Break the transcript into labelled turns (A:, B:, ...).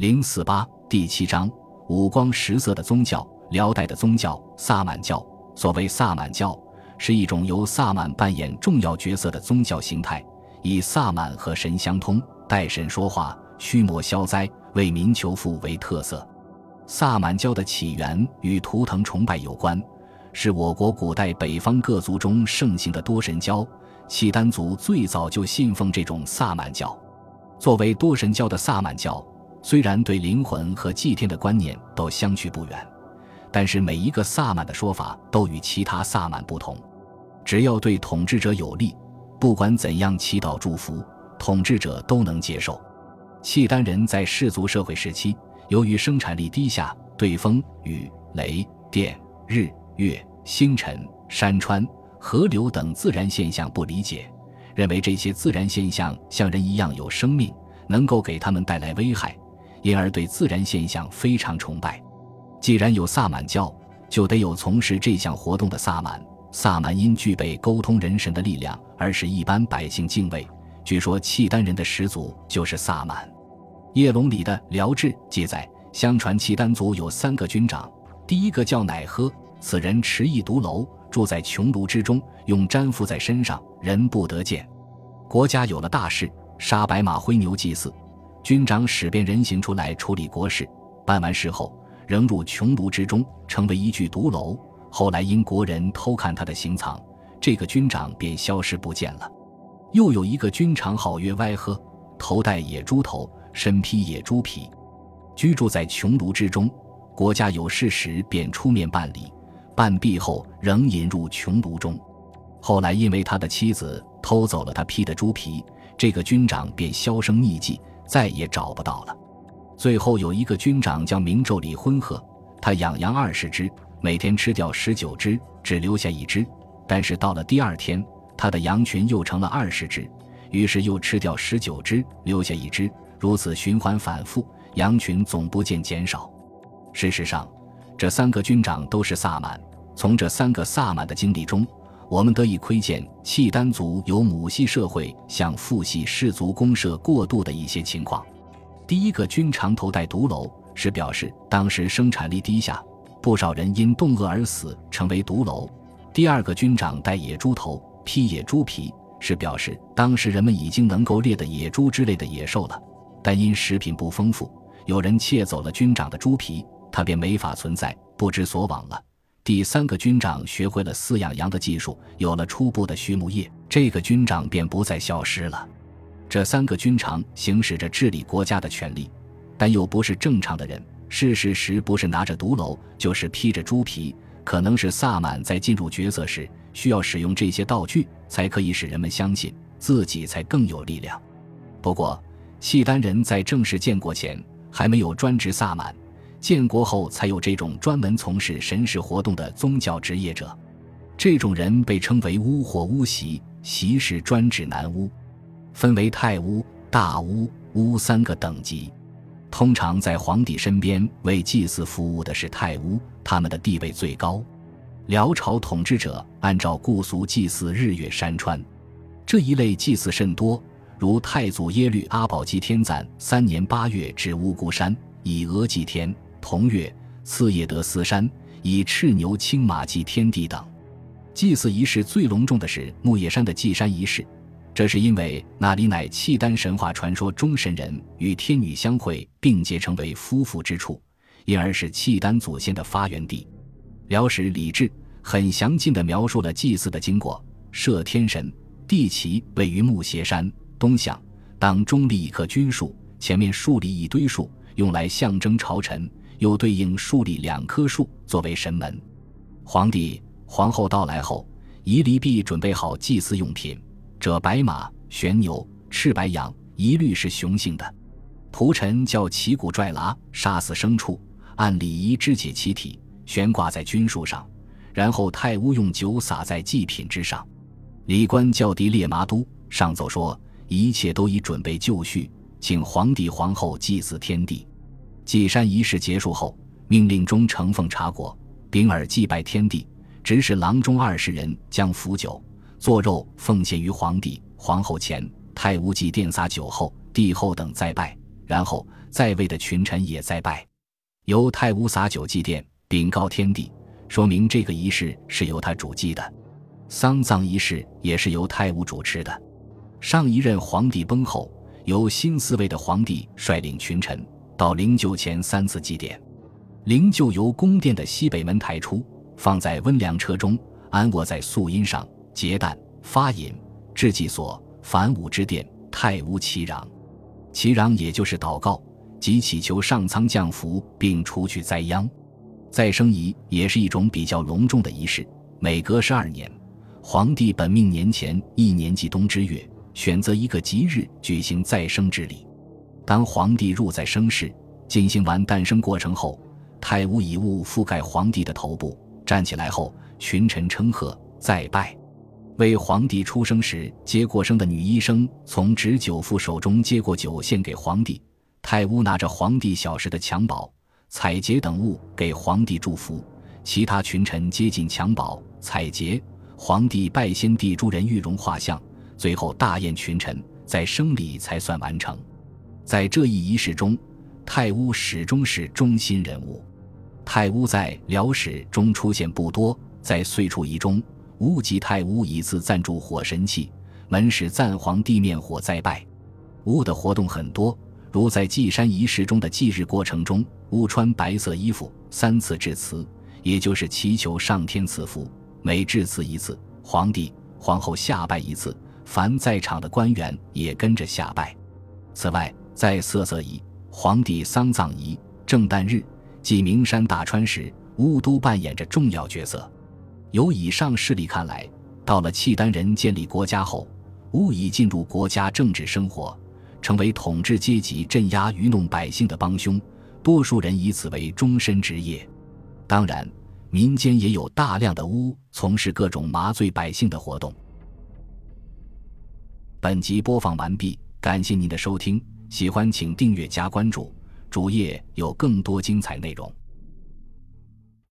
A: 零四八第七章五光十色的宗教，辽代的宗教萨满教。所谓萨满教，是一种由萨满扮演重要角色的宗教形态，以萨满和神相通、代神说话、驱魔消灾、为民求福为特色。萨满教的起源与图腾崇拜有关，是我国古代北方各族中盛行的多神教。契丹族最早就信奉这种萨满教。作为多神教的萨满教。虽然对灵魂和祭天的观念都相去不远，但是每一个萨满的说法都与其他萨满不同。只要对统治者有利，不管怎样祈祷祝福，统治者都能接受。契丹人在氏族社会时期，由于生产力低下，对风、雨、雷电、日月、星辰、山川、河流等自然现象不理解，认为这些自然现象像人一样有生命，能够给他们带来危害。因而对自然现象非常崇拜。既然有萨满教，就得有从事这项活动的萨满。萨满因具备沟通人神的力量，而使一般百姓敬畏。据说契丹人的始祖就是萨满。叶龙里的《辽志》记载，相传契丹族有三个军长，第一个叫乃喝，此人持一独楼，住在穹庐之中，用毡覆在身上，人不得见。国家有了大事，杀白马灰牛祭祀。军长使便人形出来处理国事，办完事后仍入穷庐之中，成为一具独楼。后来因国人偷看他的行藏，这个军长便消失不见了。又有一个军长号曰歪呵，头戴野猪头，身披野猪皮，居住在穹庐之中。国家有事时便出面办理，办毕后仍引入穹庐中。后来因为他的妻子偷走了他披的猪皮，这个军长便销声匿迹。再也找不到了。最后有一个军长叫明昼里昏鹤，他养羊二十只，每天吃掉十九只，只留下一只。但是到了第二天，他的羊群又成了二十只，于是又吃掉十九只，留下一只。如此循环反复，羊群总不见减少。事实上，这三个军长都是萨满。从这三个萨满的经历中，我们得以窥见契丹族由母系社会向父系氏族公社过渡的一些情况。第一个军长头戴独楼，是表示当时生产力低下，不少人因冻饿而死，成为独楼。第二个军长戴野猪头，披野猪皮，是表示当时人们已经能够猎的野猪之类的野兽了，但因食品不丰富，有人窃走了军长的猪皮，他便没法存在，不知所往了。第三个军长学会了饲养羊的技术，有了初步的畜牧业，这个军长便不再消失了。这三个军长行使着治理国家的权利，但又不是正常的人。事实时不是拿着毒篓，就是披着猪皮。可能是萨满在进入角色时需要使用这些道具，才可以使人们相信自己才更有力量。不过，契丹人在正式建国前还没有专职萨满。建国后才有这种专门从事神事活动的宗教职业者，这种人被称为巫或巫习，习是专指男巫，分为太巫、大巫、巫三个等级。通常在皇帝身边为祭祀服务的是太巫，他们的地位最高。辽朝统治者按照故俗祭祀日月山川，这一类祭祀甚多，如太祖耶律阿保机天赞三年八月至乌孤山以额祭天。同月次夜得司山，以赤牛青马祭天地等。祭祀仪式最隆重的是木叶山的祭山仪式，这是因为那里乃契丹神话传说中神人与天女相会并结成为夫妇之处，因而是契丹祖先的发源地。辽史李治很详尽地描述了祭祀的经过：设天神，地旗位于木斜山东向，当中立一棵军树，前面竖立一堆树，用来象征朝臣。又对应树立两棵树作为神门，皇帝、皇后到来后，仪礼毕准备好祭祀用品，这白马、玄牛、赤白羊一律是雄性的。仆臣叫旗鼓拽拉，杀死牲畜，按礼仪肢解其体，悬挂在军树上，然后太巫用酒洒在祭品之上。礼官叫敌列麻都上奏说，一切都已准备就绪，请皇帝、皇后祭祀天地。祭山仪式结束后，命令中呈奉茶果，秉耳祭拜天地，指使郎中二十人将符酒、做肉奉献于皇帝、皇后前。太无祭奠洒酒后，帝后等再拜，然后在位的群臣也再拜，由太巫洒酒祭奠，禀告天地，说明这个仪式是由他主祭的。丧葬仪式也是由太巫主持的。上一任皇帝崩后，由新四位的皇帝率领群臣到灵柩前三次祭奠。灵柩由宫殿的西北门抬出，放在温凉车中，安卧在素荫上，结旦发引至祭所，凡武之殿，太巫祈禳。祈禳也就是祷告即祈求上苍降福并除去灾殃。再生仪也是一种比较隆重的仪式，每隔十二年，皇帝本命年前一年祭冬之月，选择一个吉日举行再生之礼。当皇帝入在生事，进行完诞生过程后。太巫以物覆盖皇帝的头部，站起来后，群臣称贺，再拜。为皇帝出生时接过生的女医生从执酒妇手中接过酒，献给皇帝。太巫拿着皇帝小时的襁褓、彩节等物给皇帝祝福。其他群臣接近襁褓、彩节，皇帝拜先帝诸人玉容画像，最后大宴群臣，在生礼才算完成。在这一仪式中，太巫始终是中心人物。太巫在辽史中出现不多，在岁初仪中，巫及太巫以次赞助火神器，门使赞皇地面火再拜。巫的活动很多，如在祭山仪式中的祭日过程中，巫穿白色衣服，三次致辞，也就是祈求上天赐福。每致辞一次，皇帝、皇后下拜一次，凡在场的官员也跟着下拜。此外，在色色仪、皇帝丧葬仪、正旦日。即名山大川时，巫都扮演着重要角色。由以上事例看来，到了契丹人建立国家后，巫已进入国家政治生活，成为统治阶级镇压愚弄百姓的帮凶。多数人以此为终身职业。当然，民间也有大量的巫从事各种麻醉百姓的活动。本集播放完毕，感谢您的收听，喜欢请订阅加关注。主页有更多精彩内容。